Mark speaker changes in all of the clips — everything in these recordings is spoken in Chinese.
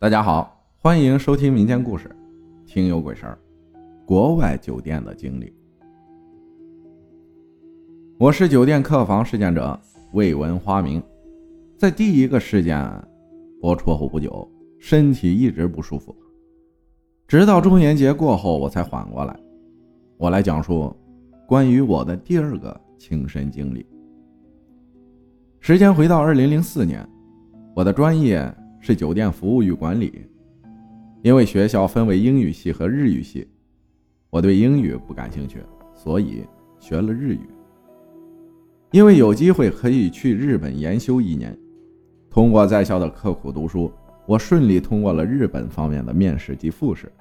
Speaker 1: 大家好，欢迎收听民间故事，听有鬼事儿，国外酒店的经历。我是酒店客房事件者，未闻花名。在第一个事件播出后不久，身体一直不舒服，直到中元节过后我才缓过来。我来讲述关于我的第二个亲身经历。时间回到二零零四年，我的专业。是酒店服务与管理，因为学校分为英语系和日语系，我对英语不感兴趣，所以学了日语。因为有机会可以去日本研修一年，通过在校的刻苦读书，我顺利通过了日本方面的面试及复试。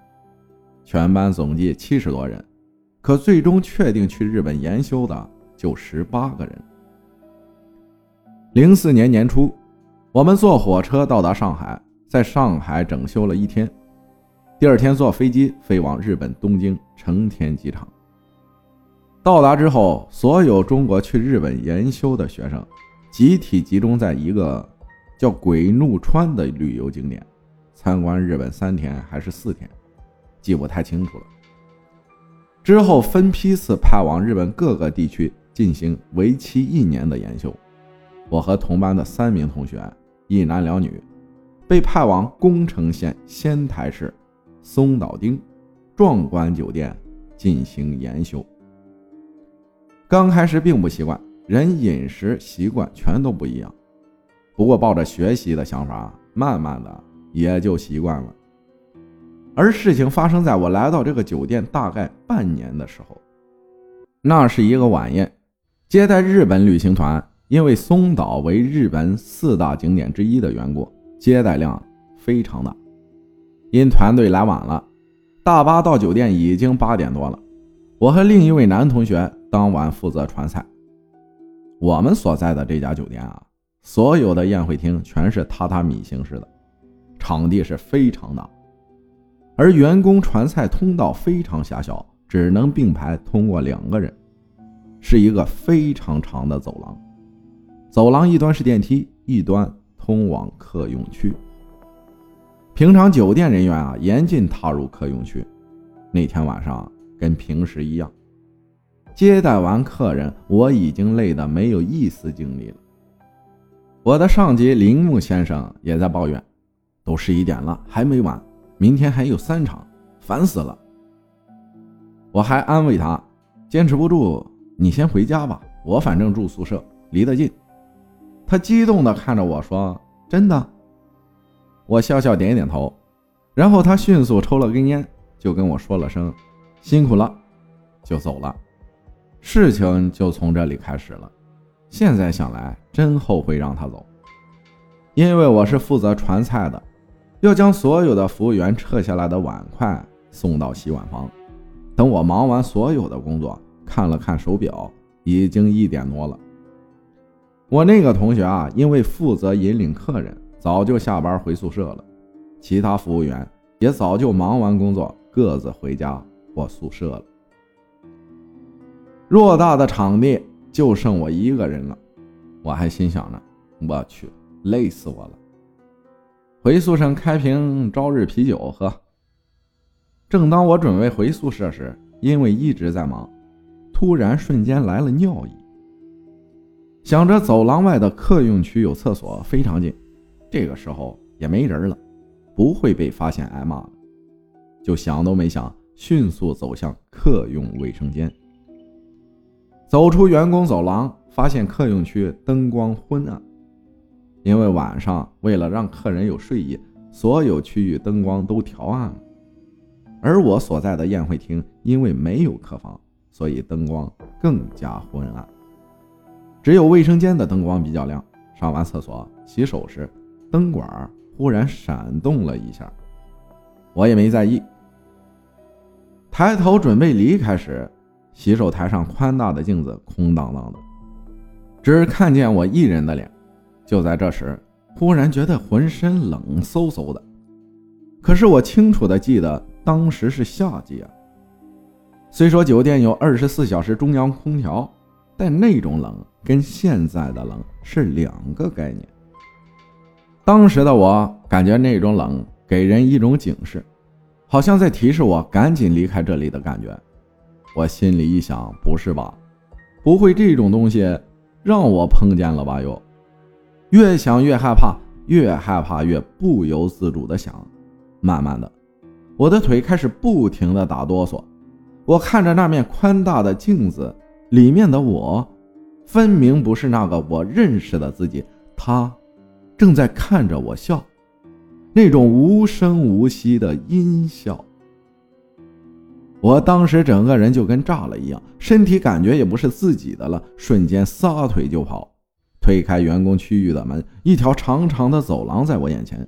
Speaker 1: 全班总计七十多人，可最终确定去日本研修的就十八个人。零四年年初。我们坐火车到达上海，在上海整修了一天。第二天坐飞机飞往日本东京成田机场。到达之后，所有中国去日本研修的学生集体集中在一个叫鬼怒川的旅游景点，参观日本三天还是四天，记不太清楚了。之后分批次派往日本各个地区进行为期一年的研修。我和同班的三名同学。一男两女，被派往宫城县仙台市松岛町壮观酒店进行研修。刚开始并不习惯，人饮食习惯全都不一样。不过抱着学习的想法，慢慢的也就习惯了。而事情发生在我来到这个酒店大概半年的时候，那是一个晚宴，接待日本旅行团。因为松岛为日本四大景点之一的缘故，接待量非常大。因团队来晚了，大巴到酒店已经八点多了。我和另一位男同学当晚负责传菜。我们所在的这家酒店啊，所有的宴会厅全是榻榻米形式的，场地是非常大，而员工传菜通道非常狭小，只能并排通过两个人，是一个非常长的走廊。走廊一端是电梯，一端通往客用区。平常酒店人员啊严禁踏入客用区。那天晚上跟平时一样，接待完客人，我已经累得没有一丝精力了。我的上级铃木先生也在抱怨：“都十一点了还没完，明天还有三场，烦死了。”我还安慰他：“坚持不住，你先回家吧，我反正住宿舍，离得近。”他激动地看着我说：“真的？”我笑笑点点头，然后他迅速抽了根烟，就跟我说了声“辛苦了”，就走了。事情就从这里开始了。现在想来，真后悔让他走，因为我是负责传菜的，要将所有的服务员撤下来的碗筷送到洗碗房。等我忙完所有的工作，看了看手表，已经一点多了。我那个同学啊，因为负责引领客人，早就下班回宿舍了。其他服务员也早就忙完工作，各自回家或宿舍了。偌大的场地就剩我一个人了，我还心想着，我去，累死我了。回宿舍开瓶朝日啤酒喝。正当我准备回宿舍时，因为一直在忙，突然瞬间来了尿意。想着走廊外的客用区有厕所，非常近，这个时候也没人了，不会被发现挨骂了，就想都没想，迅速走向客用卫生间。走出员工走廊，发现客用区灯光昏暗，因为晚上为了让客人有睡意，所有区域灯光都调暗了。而我所在的宴会厅因为没有客房，所以灯光更加昏暗。只有卫生间的灯光比较亮。上完厕所洗手时，灯管忽然闪动了一下，我也没在意。抬头准备离开时，洗手台上宽大的镜子空荡荡的，只看见我一人的脸。就在这时，忽然觉得浑身冷飕飕的。可是我清楚的记得，当时是夏季啊。虽说酒店有二十四小时中央空调。但那种冷跟现在的冷是两个概念。当时的我感觉那种冷给人一种警示，好像在提示我赶紧离开这里的感觉。我心里一想，不是吧？不会这种东西让我碰见了吧？又越想越害怕，越害怕越不由自主的想。慢慢的，我的腿开始不停的打哆嗦。我看着那面宽大的镜子，里面的我，分明不是那个我认识的自己。他正在看着我笑，那种无声无息的阴笑。我当时整个人就跟炸了一样，身体感觉也不是自己的了，瞬间撒腿就跑，推开员工区域的门，一条长长的走廊在我眼前，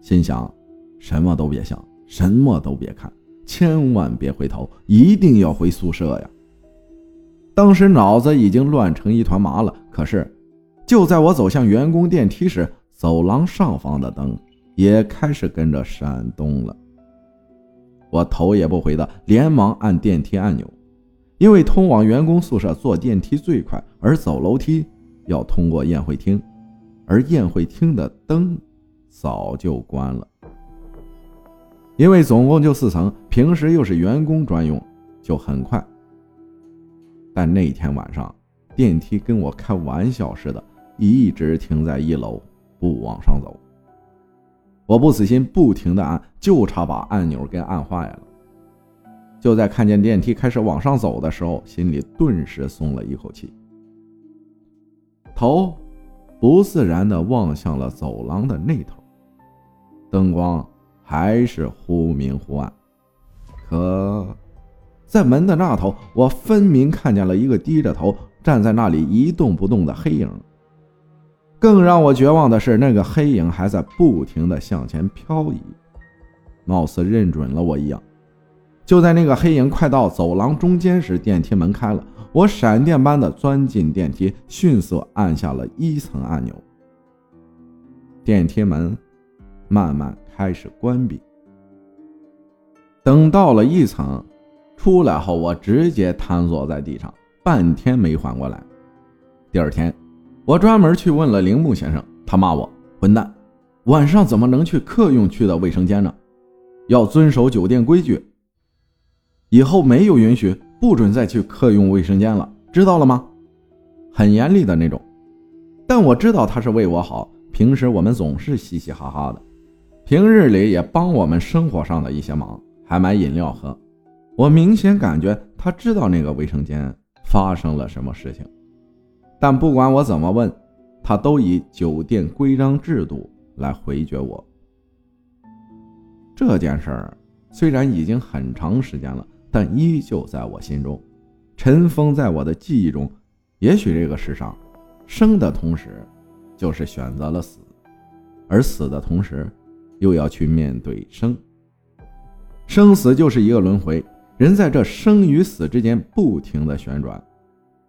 Speaker 1: 心想：什么都别想，什么都别看，千万别回头，一定要回宿舍呀！当时脑子已经乱成一团麻了，可是就在我走向员工电梯时，走廊上方的灯也开始跟着闪动了。我头也不回的连忙按电梯按钮，因为通往员工宿舍坐电梯最快，而走楼梯要通过宴会厅，而宴会厅的灯早就关了。因为总共就四层，平时又是员工专用，就很快。但那天晚上，电梯跟我开玩笑似的，一直停在一楼，不往上走。我不死心，不停的按，就差把按钮给按坏了。就在看见电梯开始往上走的时候，心里顿时松了一口气。头不自然的望向了走廊的那头，灯光还是忽明忽暗。可，在门的那头，我分明看见了一个低着头站在那里一动不动的黑影。更让我绝望的是，那个黑影还在不停地向前漂移，貌似认准了我一样。就在那个黑影快到走廊中间时，电梯门开了，我闪电般的钻进电梯，迅速按下了一层按钮。电梯门慢慢开始关闭。等到了一层，出来后我直接瘫坐在地上，半天没缓过来。第二天。我专门去问了铃木先生，他骂我混蛋，晚上怎么能去客用区的卫生间呢？要遵守酒店规矩，以后没有允许，不准再去客用卫生间了，知道了吗？很严厉的那种。但我知道他是为我好，平时我们总是嘻嘻哈哈的，平日里也帮我们生活上的一些忙，还买饮料喝。我明显感觉他知道那个卫生间发生了什么事情。但不管我怎么问，他都以酒店规章制度来回绝我。这件事儿虽然已经很长时间了，但依旧在我心中尘封在我的记忆中。也许这个世上，生的同时就是选择了死，而死的同时又要去面对生。生死就是一个轮回，人在这生与死之间不停的旋转。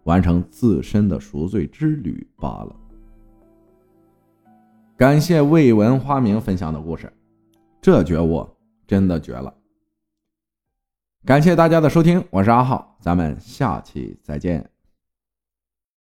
Speaker 1: 完成自身的赎罪之旅罢了。感谢未闻花名分享的故事，这觉悟真的绝了。感谢大家的收听，我是阿浩，咱们下期再见。